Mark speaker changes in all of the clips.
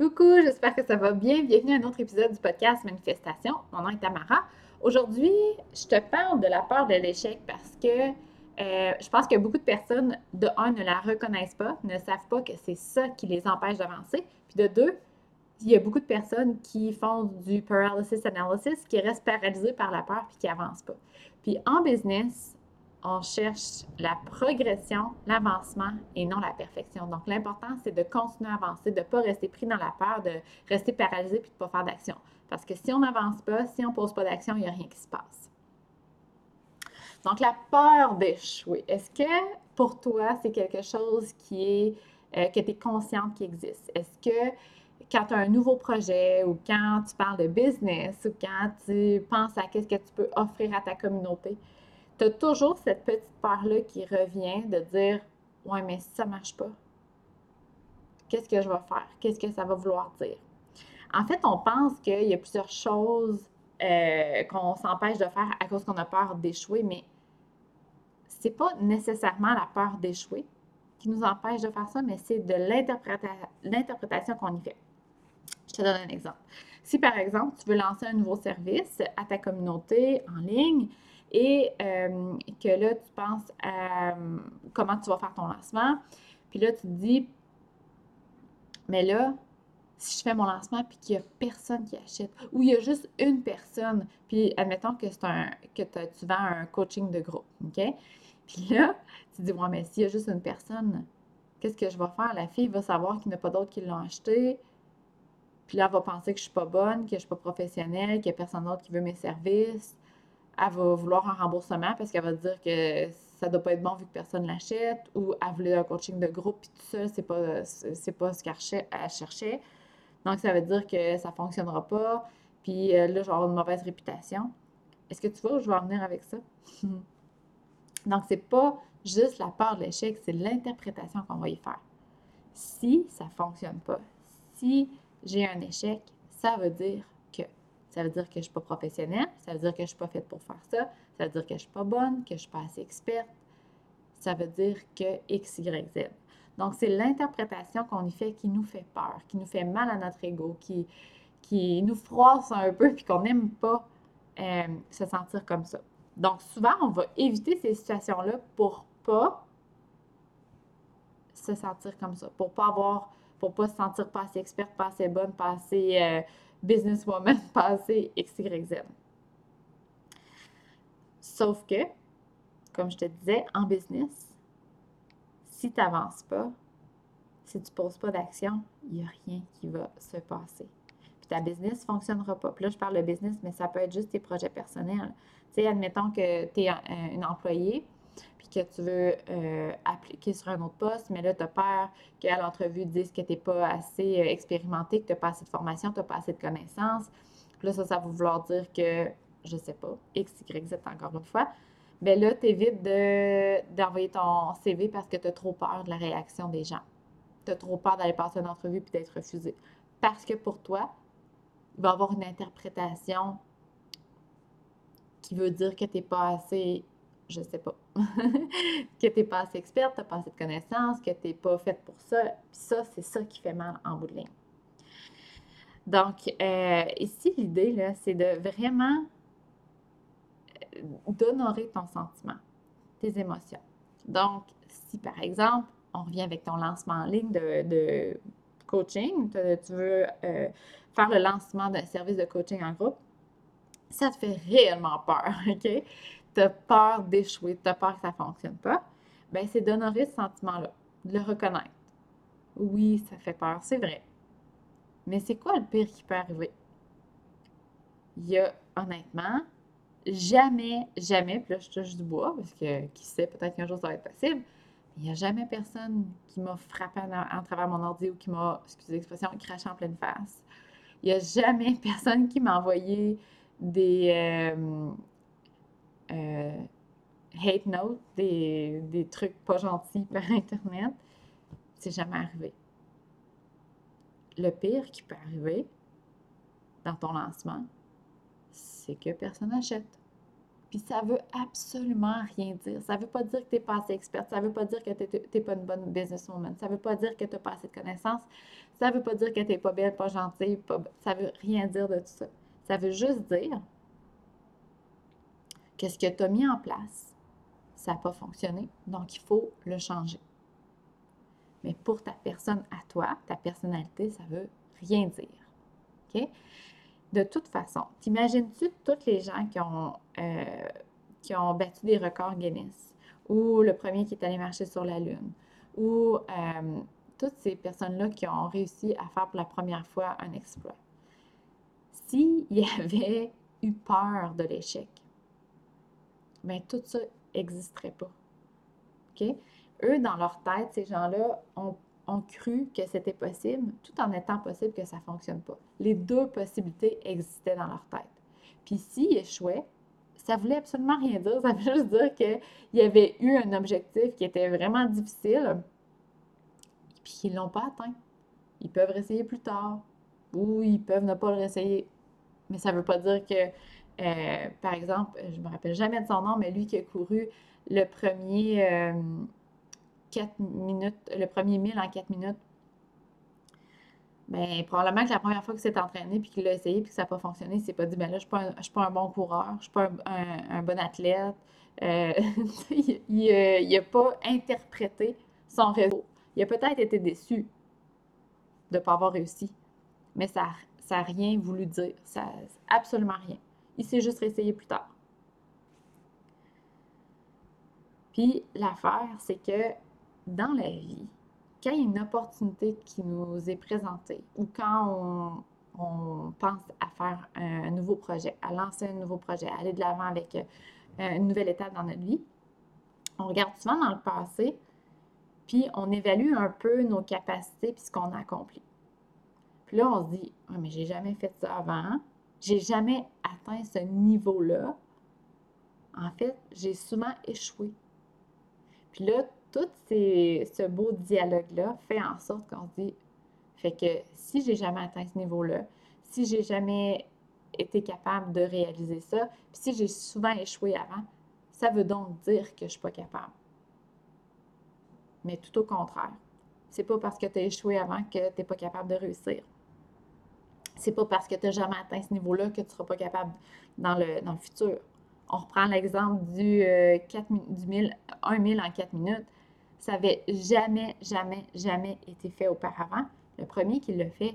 Speaker 1: Coucou, j'espère que ça va bien. Bienvenue à un autre épisode du podcast Manifestation. Mon nom est Tamara. Aujourd'hui, je te parle de la peur de l'échec parce que euh, je pense que beaucoup de personnes, de un, ne la reconnaissent pas, ne savent pas que c'est ça qui les empêche d'avancer. Puis de deux, il y a beaucoup de personnes qui font du paralysis analysis, qui restent paralysées par la peur puis qui n'avancent pas. Puis en business, on cherche la progression, l'avancement et non la perfection. Donc, l'important, c'est de continuer à avancer, de ne pas rester pris dans la peur, de rester paralysé puis de ne pas faire d'action. Parce que si on n'avance pas, si on ne pose pas d'action, il n'y a rien qui se passe. Donc, la peur d'échouer. Est-ce que pour toi, c'est quelque chose qui est, euh, que tu es consciente qui existe? Est-ce que quand tu as un nouveau projet ou quand tu parles de business ou quand tu penses à qu'est-ce que tu peux offrir à ta communauté, tu as toujours cette petite peur-là qui revient de dire Ouais, mais si ça ne marche pas, qu'est-ce que je vais faire? Qu'est-ce que ça va vouloir dire? En fait, on pense qu'il y a plusieurs choses euh, qu'on s'empêche de faire à cause qu'on a peur d'échouer, mais c'est pas nécessairement la peur d'échouer qui nous empêche de faire ça, mais c'est de l'interprétation qu'on y fait. Je te donne un exemple. Si par exemple, tu veux lancer un nouveau service à ta communauté en ligne, et euh, que là, tu penses à euh, comment tu vas faire ton lancement. Puis là, tu te dis, mais là, si je fais mon lancement puis qu'il n'y a personne qui achète, ou il y a juste une personne, puis admettons que, c'est un, que tu vends un coaching de groupe, OK? Puis là, tu te dis, ouais, mais s'il y a juste une personne, qu'est-ce que je vais faire? La fille va savoir qu'il n'y a pas d'autres qui l'ont acheté. Puis là, elle va penser que je ne suis pas bonne, que je ne suis pas professionnelle, qu'il n'y a personne d'autre qui veut mes services elle va vouloir un remboursement parce qu'elle va dire que ça doit pas être bon vu que personne l'achète ou elle voulait un coaching de groupe puis tout ça, c'est pas, c'est pas ce qu'elle cherchait. Donc, ça veut dire que ça ne fonctionnera pas. Puis euh, là, je une mauvaise réputation. Est-ce que tu vois où je vais en venir avec ça? Donc, c'est pas juste la peur de l'échec, c'est l'interprétation qu'on va y faire. Si ça ne fonctionne pas, si j'ai un échec, ça veut dire ça veut dire que je ne suis pas professionnelle, ça veut dire que je ne suis pas faite pour faire ça, ça veut dire que je ne suis pas bonne, que je ne suis pas assez experte. Ça veut dire que X, Y, Z. Donc, c'est l'interprétation qu'on y fait qui nous fait peur, qui nous fait mal à notre ego, qui, qui nous froisse un peu, puis qu'on n'aime pas euh, se sentir comme ça. Donc, souvent, on va éviter ces situations-là pour pas se sentir comme ça, pour pas avoir, pour pas se sentir pas assez experte, pas assez bonne, pas assez euh, businesswoman passé XYZ. Sauf que, comme je te disais, en business, si tu n'avances pas, si tu ne poses pas d'action, il n'y a rien qui va se passer. Puis ta business ne fonctionnera pas. Là, je parle de business, mais ça peut être juste tes projets personnels. Tu sais, admettons que tu es un employé, puis que tu veux euh, appliquer sur un autre poste, mais là, tu as peur qu'à l'entrevue, disent que tu n'es pas assez euh, expérimenté, que tu n'as pas assez de formation, tu n'as pas assez de connaissances. Là, ça, ça va vouloir dire que, je ne sais pas, X, Y, Z encore une fois. Bien là, tu évites d'envoyer ton CV parce que tu as trop peur de la réaction des gens. Tu as trop peur d'aller passer une entrevue puis d'être refusé. Parce que pour toi, il va y avoir une interprétation qui veut dire que tu n'es pas assez je sais pas, que tu n'es pas assez experte, tu n'as pas assez de connaissances, que tu n'es pas faite pour ça. Puis ça, c'est ça qui fait mal en bout de ligne. Donc, euh, ici, l'idée, c'est de vraiment euh, d'honorer ton sentiment, tes émotions. Donc, si par exemple, on revient avec ton lancement en ligne de, coaching, tu veux euh, faire le lancement d'un service de coaching en groupe, ça te fait réellement peur, OK? Tu as peur d'échouer, tu as peur que ça ne fonctionne pas, bien, c'est d'honorer ce sentiment-là, de le reconnaître. Oui, ça fait peur, c'est vrai. Mais c'est quoi le pire qui peut arriver? Il y a, honnêtement, jamais, jamais, puis là, je touche du bois, parce que qui sait, peut-être qu'un jour ça va être possible, il n'y a jamais personne qui m'a frappé en, travers mon ordi ou qui m'a, excusez l'expression, craché en pleine face. Il n'y a jamais personne qui m'a envoyé des, euh, hate notes, des, trucs pas gentils par Internet. C'est jamais arrivé. Le pire qui peut arriver dans ton lancement, c'est que personne n'achète. Puis ça veut absolument rien dire. Ça veut pas dire que tu n'es pas assez experte. Ça veut pas dire que tu n'es pas une bonne businesswoman. Ça veut pas dire que tu n'as pas assez de connaissances. Ça veut pas dire que tu n'es pas belle, pas gentille. Pas... Ça veut rien dire de tout ça. Ça veut juste dire que ce que tu as mis en place, ça n'a pas fonctionné. Donc, il faut le changer. Mais pour ta personne à toi, ta personnalité, ça veut rien dire. De toute façon, t'imagines-tu toutes les gens qui ont, euh, qui ont battu des records Guinness, ou le premier qui est allé marcher sur la Lune, ou euh, toutes ces personnes-là qui ont réussi à faire pour la première fois un exploit? S'il y avait eu peur de l'échec, ben, tout ça n'existerait pas. Eux, dans leur tête, ces gens-là ont ont cru que c'était possible, tout en étant possible que ça ne fonctionne pas. Les deux possibilités existaient dans leur tête. Puis s'ils échouaient, ça voulait absolument rien dire. Ça veut juste dire qu'il y avait eu un objectif qui était vraiment difficile, puis qu'ils ne l'ont pas atteint. Ils peuvent réessayer plus tard, ou ils peuvent ne pas le réessayer. Mais ça ne veut pas dire que, euh, par exemple, je ne me rappelle jamais de son nom, mais lui qui a couru le premier, euh, 4 minutes, le premier mille en 4 minutes, bien, probablement que la première fois qu'il s'est entraîné puis qu'il l'a essayé puis que ça n'a pas fonctionné, il s'est pas dit, ben là, je ne suis, pas un bon coureur, je ne suis pas un, bon athlète. Euh, il n'a pas interprété son réseau. Il a peut-être été déçu de ne pas avoir réussi, mais ça n'a rien voulu dire. Ça, absolument rien. Il s'est juste réessayé plus tard. Puis l'affaire, c'est que dans la vie, quand il y a une opportunité qui nous est présentée ou quand on, pense à faire un, nouveau projet, à lancer un nouveau projet, à aller de l'avant avec euh, une nouvelle étape dans notre vie, on regarde souvent dans le passé, puis on évalue un peu nos capacités puis ce qu'on a accompli. Puis là, on se dit, ah, mais j'ai jamais fait ça avant, j'ai jamais atteint ce niveau-là. En fait, j'ai souvent échoué. Puis là, tout ce beau dialogue-là fait en sorte qu'on se dit, fait que si j'ai jamais atteint ce niveau-là, si j'ai jamais été capable de réaliser ça, puis si j'ai souvent échoué avant, ça veut donc dire que je ne suis pas capable. Mais tout au contraire. C'est pas parce que tu as échoué avant que tu n'es pas capable de réussir. C'est pas parce que tu n'as jamais atteint ce niveau-là que tu ne seras pas capable dans le, dans le futur. On reprend l'exemple du, 4, euh, du 1000, 1 000 en 4 minutes. Ça n'avait jamais, jamais, jamais été fait auparavant. Le premier qui l'a fait,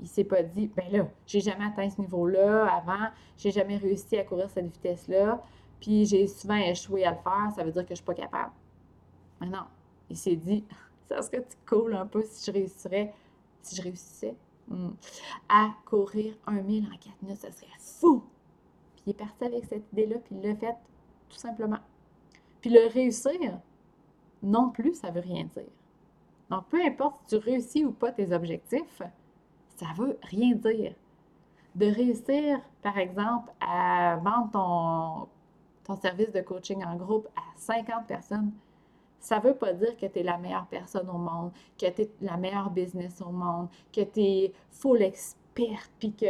Speaker 1: il s'est pas dit, ben là, j'ai jamais atteint ce niveau-là avant, j'ai jamais réussi à courir cette vitesse-là, puis j'ai souvent échoué à le faire, ça veut dire que je suis pas capable. Mais non, il s'est dit, ça serait cool un peu si je réussirais, si je réussissais? Hmm, à courir un mille en quatre minutes, ça serait fou. Puis il est parti avec cette idée-là, puis il l'a fait tout simplement. Puis le réussir, non plus, ça veut rien dire. Donc, peu importe si tu réussis ou pas tes objectifs, ça veut rien dire. De réussir, par exemple, à vendre ton, ton service de coaching en groupe à 50 personnes, ça ne veut pas dire que tu es la meilleure personne au monde, que tu es la meilleure business au monde, que tu es full experte, puis que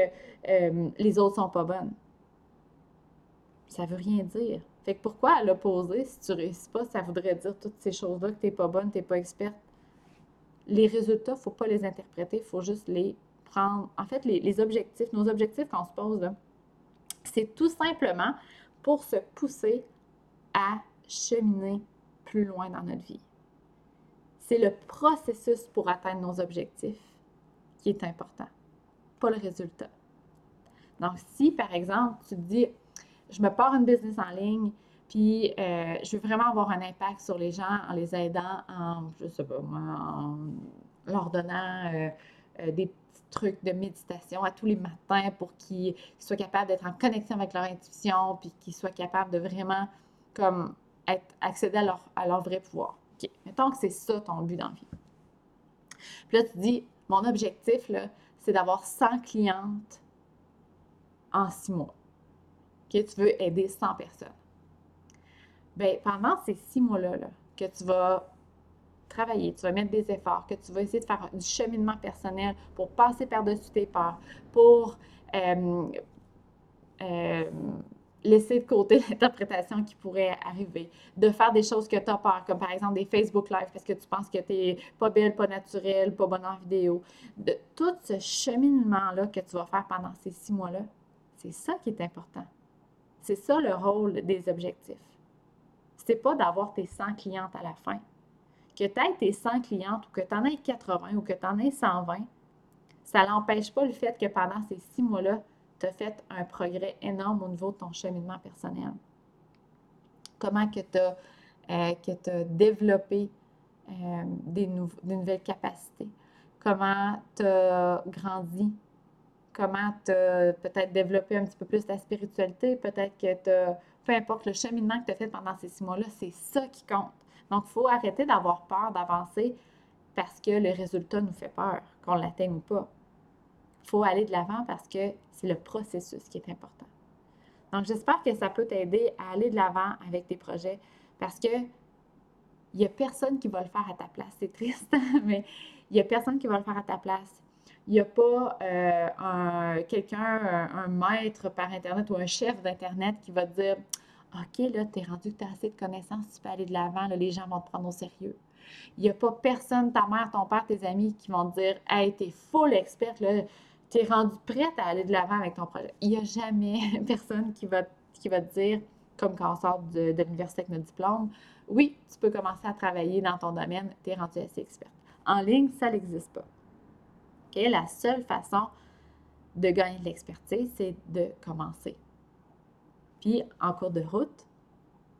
Speaker 1: euh, les autres sont pas bonnes. Ça veut rien dire. Fait que pourquoi à l'opposé, si tu réussis pas, ça voudrait dire toutes ces choses-là, que tu n'es pas bonne, tu n'es pas experte? Les résultats, il ne faut pas les interpréter, il faut juste les prendre. En fait, les, objectifs, nos objectifs qu'on se pose, c'est tout simplement pour se pousser à cheminer loin dans notre vie. C'est le processus pour atteindre nos objectifs qui est important, pas le résultat. Donc, si par exemple, tu te dis, je me pars une business en ligne, puis euh, je veux vraiment avoir un impact sur les gens en les aidant, en, je sais pas en leur donnant euh, euh, des petits trucs de méditation à tous les matins pour qu'ils soient capables d'être en connexion avec leur intuition, puis qu'ils soient capables de vraiment comme être, accéder à leur, à leur vrai pouvoir. OK. Mettons que c'est ça ton but dans la vie. Puis là, tu dis, mon objectif, là, c'est d'avoir 100 clientes en six mois tu veux aider 100 personnes. Bien, pendant ces six mois-là, que tu vas travailler, tu vas mettre des efforts, que tu vas essayer de faire du cheminement personnel pour passer par-dessus tes peurs, pour euh, euh, laisser de côté l'interprétation qui pourrait arriver, de faire des choses que tu as peur, comme par exemple des Facebook Live parce que tu penses que tu n'es pas belle, pas naturelle, pas bonne en vidéo. De tout ce cheminement-là que tu vas faire pendant ces six mois-là, c'est ça qui est important. C'est ça le rôle des objectifs. C'est pas d'avoir tes 100 clientes à la fin. Que tu aies tes 100 clientes ou que tu en aies 80 ou que tu en aies 120, ça n'empêche pas le fait que pendant ces six mois-là, tu as fait un progrès énorme au niveau de ton cheminement personnel. Comment que tu as, euh, développé euh, des, nouvelles capacités? Comment tu as grandi? Comment tu as peut-être développé un petit peu plus ta spiritualité? Peut-être que tu peu importe le cheminement que tu as fait pendant ces six mois-là, c'est ça qui compte. Donc, il faut arrêter d'avoir peur d'avancer parce que le résultat nous fait peur, qu'on l'atteigne ou pas. Faut aller de l'avant parce que c'est le processus qui est important. Donc, j'espère que ça peut t'aider à aller de l'avant avec tes projets parce que il n'y a personne qui va le faire à ta place. C'est triste, mais il n'y a personne qui va le faire à ta place. Il n'y a pas euh, quelqu'un, un, maître par Internet ou un chef d'Internet qui va te dire OK, là, tu es rendu tu as assez de connaissances, tu peux aller de l'avant, les gens vont te prendre au sérieux. Il n'y a pas personne, ta mère, ton père, tes amis qui vont te dire Hey, t'es full experte, là, tu es rendu prête à aller de l'avant avec ton projet. Il n'y a jamais personne qui va, qui va te dire, comme quand on sort de, l'université avec notre diplôme, oui, tu peux commencer à travailler dans ton domaine, tu es rendu assez experte. En ligne, ça n'existe pas. La seule façon de gagner de l'expertise, c'est de commencer. Puis, en cours de route,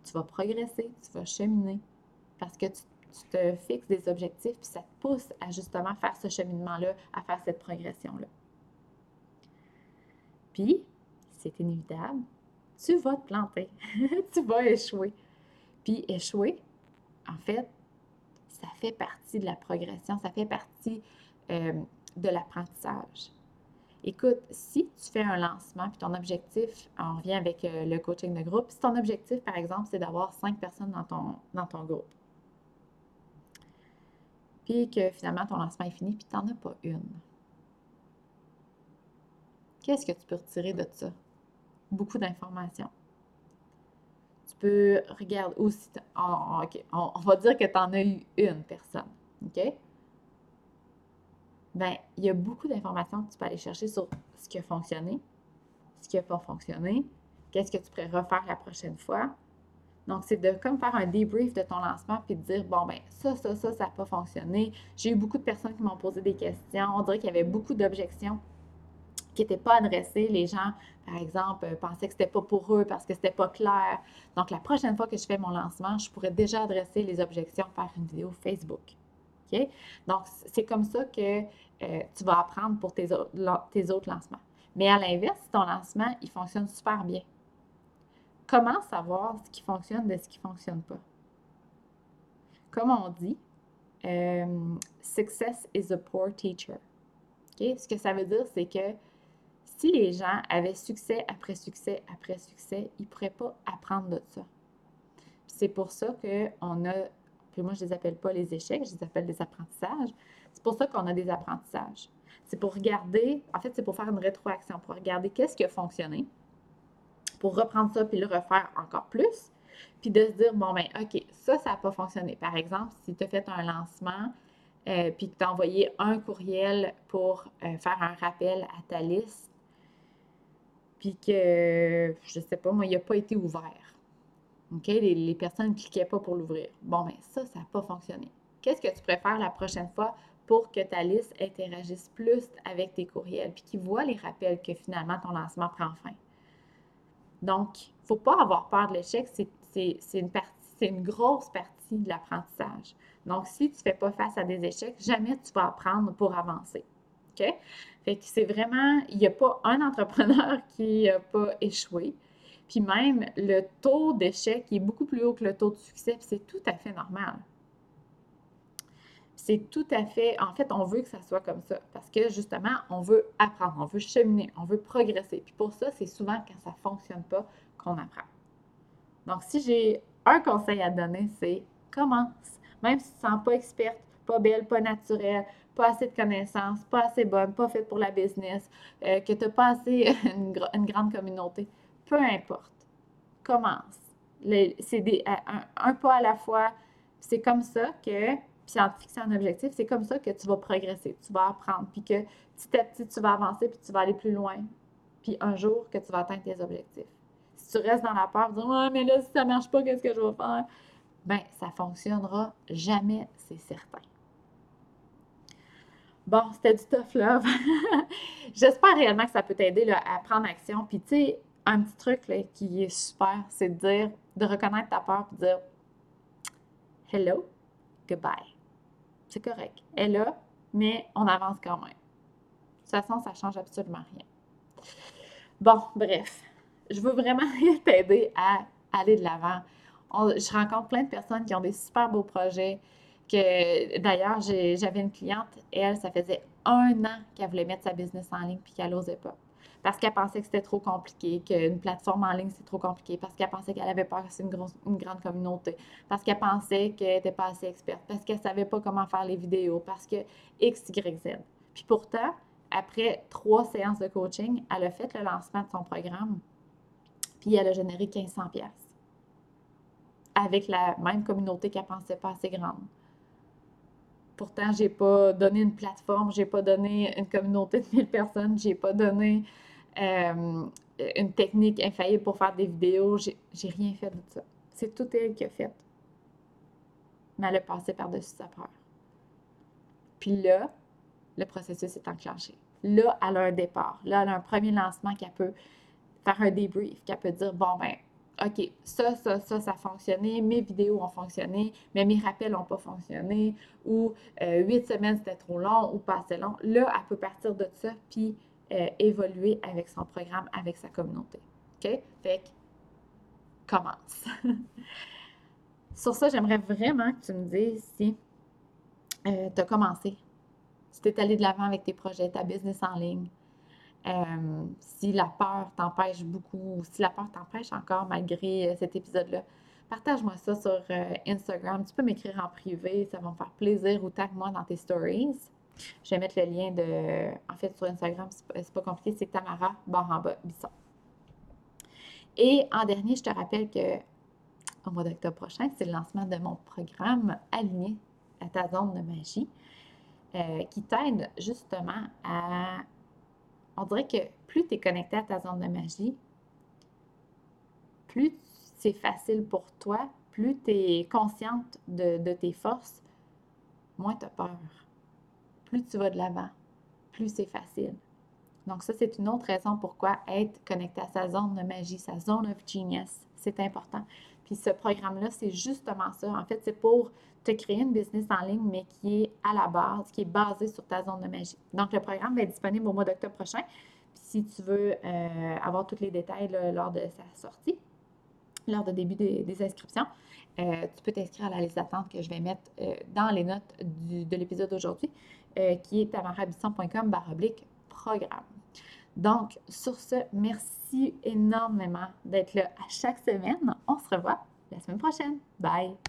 Speaker 1: tu vas progresser, tu vas cheminer parce que tu, tu te fixes des objectifs, puis ça te pousse à justement faire ce cheminement-là, à faire cette progression-là. Puis, c'est inévitable, tu vas te planter, tu vas échouer. Puis échouer, en fait, ça fait partie de la progression, ça fait partie euh, de l'apprentissage. Écoute, si tu fais un lancement, puis ton objectif, on revient avec euh, le coaching de groupe, si ton objectif, par exemple, c'est d'avoir cinq personnes dans ton, dans ton groupe, puis que finalement ton lancement est fini, puis tu n'en as pas une, Qu'est-ce que tu peux retirer de ça? Beaucoup d'informations. Tu peux regarder aussi, on, va dire que tu en as eu une personne, OK? Bien, il y a beaucoup d'informations que tu peux aller chercher sur ce qui a fonctionné, ce qui n'a pas fonctionné, qu'est-ce que tu pourrais refaire la prochaine fois. Donc, c'est de comme faire un débrief de ton lancement puis de dire, bon, ben ça, ça, ça, ça n'a pas fonctionné. J'ai eu beaucoup de personnes qui m'ont posé des questions. On dirait qu'il y avait beaucoup d'objections qui n'étaient pas adressés. Les gens, par exemple, euh, pensaient que c'était pas pour eux parce que c'était pas clair. Donc, la prochaine fois que je fais mon lancement, je pourrais déjà adresser les objections par une vidéo Facebook. OK? Donc, c'est comme ça que euh, tu vas apprendre pour tes, autres lancements. Mais à l'inverse, ton lancement, il fonctionne super bien, comment savoir ce qui fonctionne de ce qui ne fonctionne pas? Comme on dit, euh, success is a poor teacher. Ce que ça veut dire, c'est que si les gens avaient succès après succès après succès, ils ne pourraient pas apprendre de ça. C'est pour ça qu'on a, puis moi je ne les appelle pas les échecs, je les appelle des apprentissages. C'est pour ça qu'on a des apprentissages. C'est pour regarder, en fait, c'est pour faire une rétroaction, pour regarder qu'est-ce qui a fonctionné, pour reprendre ça puis le refaire encore plus, puis de se dire, bon, ben, OK, ça, ça n'a pas fonctionné. Par exemple, si tu as fait un lancement, euh, puis que tu as envoyé un courriel pour euh, faire un rappel à ta liste, puis que, je sais pas, moi, il n'a pas été ouvert. OK? Les, personnes ne cliquaient pas pour l'ouvrir. Bon, bien, ça, ça n'a pas fonctionné. Qu'est-ce que tu préfères la prochaine fois pour que ta liste interagisse plus avec tes courriels, puis qu'ils voient les rappels que finalement ton lancement prend fin? Donc, il ne faut pas avoir peur de l'échec. C'est une une grosse partie de l'apprentissage. Donc, si tu ne fais pas face à des échecs, jamais tu vas apprendre pour avancer. OK? Fait que c'est vraiment, il n'y a pas un entrepreneur qui n'a pas échoué. Puis même, le taux d'échec est beaucoup plus haut que le taux de succès, puis c'est tout à fait normal. C'est tout à fait, en fait, on veut que ça soit comme ça, parce que justement, on veut apprendre, on veut cheminer, on veut progresser. Puis pour ça, c'est souvent quand ça ne fonctionne pas qu'on apprend. Donc, si j'ai un conseil à donner, c'est commence. Même si tu ne te sens pas experte, pas belle, pas naturelle, pas assez de connaissances, pas assez bonne, pas faite pour la business, euh, que tu n'as pas assez une, grande communauté. Peu importe. commence. C'est un, un, pas à la fois. C'est comme ça que, puis en te fixant un objectif, c'est comme ça que tu vas progresser, tu vas apprendre, puis que petit à petit, tu vas avancer, puis tu vas aller plus loin. Puis un jour, que tu vas atteindre tes objectifs. Si tu restes dans la peur, tu dis mais là, si ça ne marche pas, qu'est-ce que je vais faire? Ben, ça ne fonctionnera jamais, c'est certain. Bon, c'était du tough love. J'espère réellement que ça peut t'aider à prendre action. Puis, tu sais, un petit truc là, qui est super, c'est de dire, de reconnaître ta peur et de dire Hello, goodbye. C'est correct. Elle est là, mais on avance quand même. De toute façon, ça change absolument rien. Bon, bref, je veux vraiment t'aider à aller de l'avant. Je rencontre plein de personnes qui ont des super beaux projets. Que d'ailleurs, j'avais une cliente, elle, ça faisait un an qu'elle voulait mettre sa business en ligne puis qu'elle n'osait pas. Parce qu'elle pensait que c'était trop compliqué, qu'une plateforme en ligne, c'est trop compliqué, parce qu'elle pensait qu'elle avait pas assez une, une grande communauté, parce qu'elle pensait qu'elle n'était pas assez experte, parce qu'elle ne savait pas comment faire les vidéos, parce que X, Y, Z. Puis pourtant, après trois séances de coaching, elle a fait le lancement de son programme, puis elle a généré 1500 pièces avec la même communauté qu'elle pensait pas assez grande. Pourtant, j'ai pas donné une plateforme, j'ai pas donné une communauté de 1000 personnes, j'ai pas donné euh, une technique infaillible pour faire des vidéos. J'ai rien fait de ça. C'est tout elle qui a fait. Mais elle a passé par-dessus sa peur. Puis là, le processus est enclenché. Là, elle a un départ. Là, elle a un premier lancement qu'elle peut faire un débrief, qu'elle peut dire, bon, ben, OK, ça, ça, ça, ça a fonctionné, mes vidéos ont fonctionné, mais mes rappels n'ont pas fonctionné, ou euh, huit semaines, c'était trop long, ou pas assez long. Là, elle peut partir de ça, puis euh, évoluer avec son programme, avec sa communauté. OK? Fait que, commence. Sur ça, j'aimerais vraiment que tu me dises si euh, tu as commencé, si tu es allé de l'avant avec tes projets, ta business en ligne, euh, si la peur t'empêche beaucoup, si la peur t'empêche encore malgré cet épisode-là. Partage-moi ça sur Instagram. Tu peux m'écrire en privé, ça va me faire plaisir ou tag-moi dans tes stories. Je vais mettre le lien de. En fait, sur Instagram, c'est pas, pas compliqué, c'est Tamara Baramba Bisson. Et en dernier, je te rappelle que au mois d'octobre prochain, c'est le lancement de mon programme Aligné à ta zone de magie, euh, qui t'aide justement à. On dirait que plus tu es connecté à ta zone de magie, plus c'est facile pour toi, plus tu es consciente de, tes forces, moins tu as peur plus tu vas de l'avant, plus c'est facile. Donc ça, c'est une autre raison pourquoi être connecté à sa zone de magie, sa zone of genius, c'est important. Puis ce programme-là, c'est justement ça. En fait, c'est pour te créer une business en ligne, mais qui est à la base, qui est basée sur ta zone de magie. Donc le programme va être disponible au mois d'octobre prochain. Puis si tu veux euh, avoir tous les détails lors de sa sortie, lors du début des, inscriptions, euh, tu peux t'inscrire à la liste d'attente que je vais mettre euh, dans les notes de l'épisode d'aujourd'hui. Qui est tamarabisson.com baroblique programme. Donc, sur ce, merci énormément d'être là à chaque semaine. On se revoit la semaine prochaine. Bye!